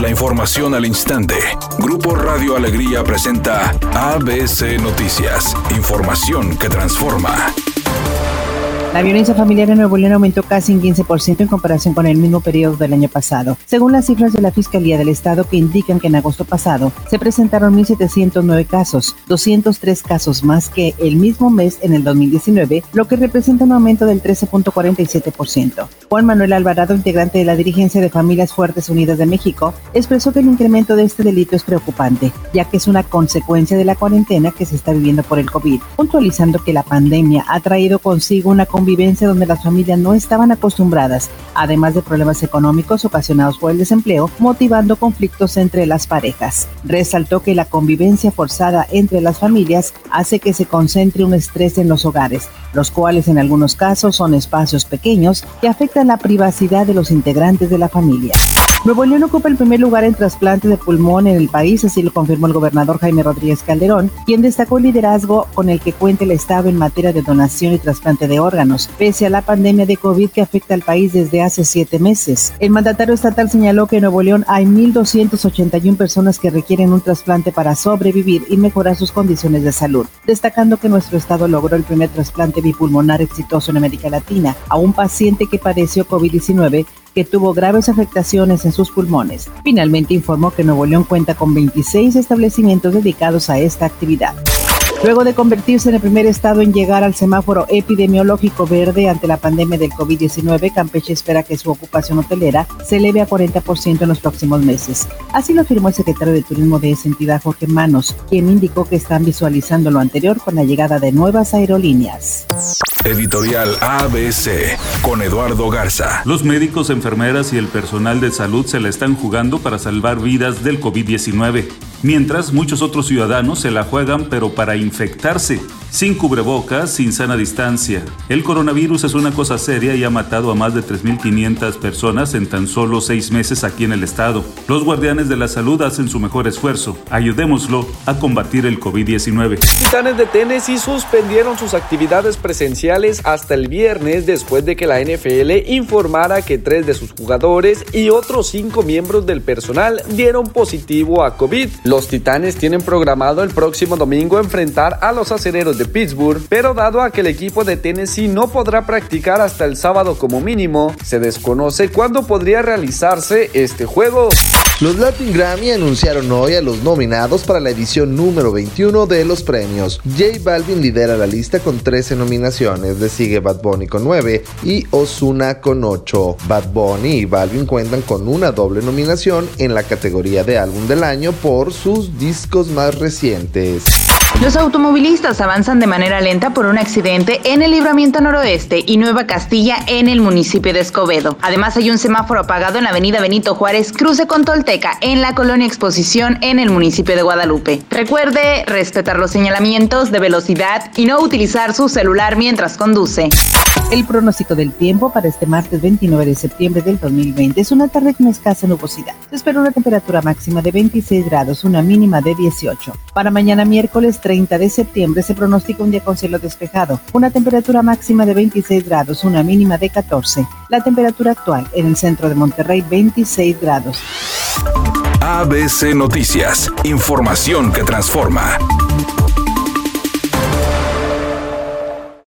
La información al instante. Grupo Radio Alegría presenta ABC Noticias. Información que transforma. La violencia familiar en Nuevo León aumentó casi un 15% en comparación con el mismo periodo del año pasado, según las cifras de la Fiscalía del Estado que indican que en agosto pasado se presentaron 1.709 casos, 203 casos más que el mismo mes en el 2019, lo que representa un aumento del 13.47%. Juan Manuel Alvarado, integrante de la dirigencia de Familias Fuertes Unidas de México, expresó que el incremento de este delito es preocupante, ya que es una consecuencia de la cuarentena que se está viviendo por el COVID, puntualizando que la pandemia ha traído consigo una convivencia donde las familias no estaban acostumbradas, además de problemas económicos ocasionados por el desempleo, motivando conflictos entre las parejas. Resaltó que la convivencia forzada entre las familias hace que se concentre un estrés en los hogares, los cuales en algunos casos son espacios pequeños que afectan la privacidad de los integrantes de la familia. Nuevo León ocupa el primer lugar en trasplante de pulmón en el país, así lo confirmó el gobernador Jaime Rodríguez Calderón, quien destacó el liderazgo con el que cuenta el Estado en materia de donación y trasplante de órganos, pese a la pandemia de COVID que afecta al país desde hace siete meses. El mandatario estatal señaló que en Nuevo León hay 1.281 personas que requieren un trasplante para sobrevivir y mejorar sus condiciones de salud, destacando que nuestro Estado logró el primer trasplante bipulmonar exitoso en América Latina a un paciente que padeció COVID-19 tuvo graves afectaciones en sus pulmones. Finalmente informó que Nuevo León cuenta con 26 establecimientos dedicados a esta actividad. Luego de convertirse en el primer estado en llegar al semáforo epidemiológico verde ante la pandemia del COVID-19, Campeche espera que su ocupación hotelera se eleve a 40% en los próximos meses. Así lo afirmó el secretario de Turismo de esa entidad, Jorge Manos, quien indicó que están visualizando lo anterior con la llegada de nuevas aerolíneas. Editorial ABC con Eduardo Garza. Los médicos, enfermeras y el personal de salud se la están jugando para salvar vidas del COVID-19, mientras muchos otros ciudadanos se la juegan pero para infectarse, sin cubrebocas, sin sana distancia. El coronavirus es una cosa seria y ha matado a más de 3.500 personas en tan solo seis meses aquí en el estado. Los guardianes de la salud hacen su mejor esfuerzo. Ayudémoslo a combatir el COVID-19. Titanes de Tennessee suspendieron sus actividades presenciales hasta el viernes después de que la NFL informara que tres de sus jugadores y otros cinco miembros del personal dieron positivo a COVID. Los Titanes tienen programado el próximo domingo enfrentar a los acereros de Pittsburgh, pero dado a que el equipo de Tennessee no podrá practicar hasta el sábado como mínimo, se desconoce cuándo podría realizarse este juego. Los Latin Grammy anunciaron hoy a los nominados para la edición número 21 de los premios. J Balvin lidera la lista con 13 nominaciones, le sigue Bad Bunny con 9 y Osuna con 8. Bad Bunny y Balvin cuentan con una doble nominación en la categoría de álbum del año por sus discos más recientes. Los automovilistas avanzan de manera lenta por un accidente en el libramiento noroeste y Nueva Castilla en el municipio de Escobedo. Además hay un semáforo apagado en la avenida Benito Juárez, cruce con Tolteca, en la colonia Exposición en el municipio de Guadalupe. Recuerde respetar los señalamientos de velocidad y no utilizar su celular mientras conduce. El pronóstico del tiempo para este martes 29 de septiembre del 2020 es una tarde con escasa nubosidad. Se espera una temperatura máxima de 26 grados, una mínima de 18. Para mañana miércoles 30 de septiembre se pronostica un día con cielo despejado, una temperatura máxima de 26 grados, una mínima de 14. La temperatura actual en el centro de Monterrey 26 grados. ABC Noticias, información que transforma.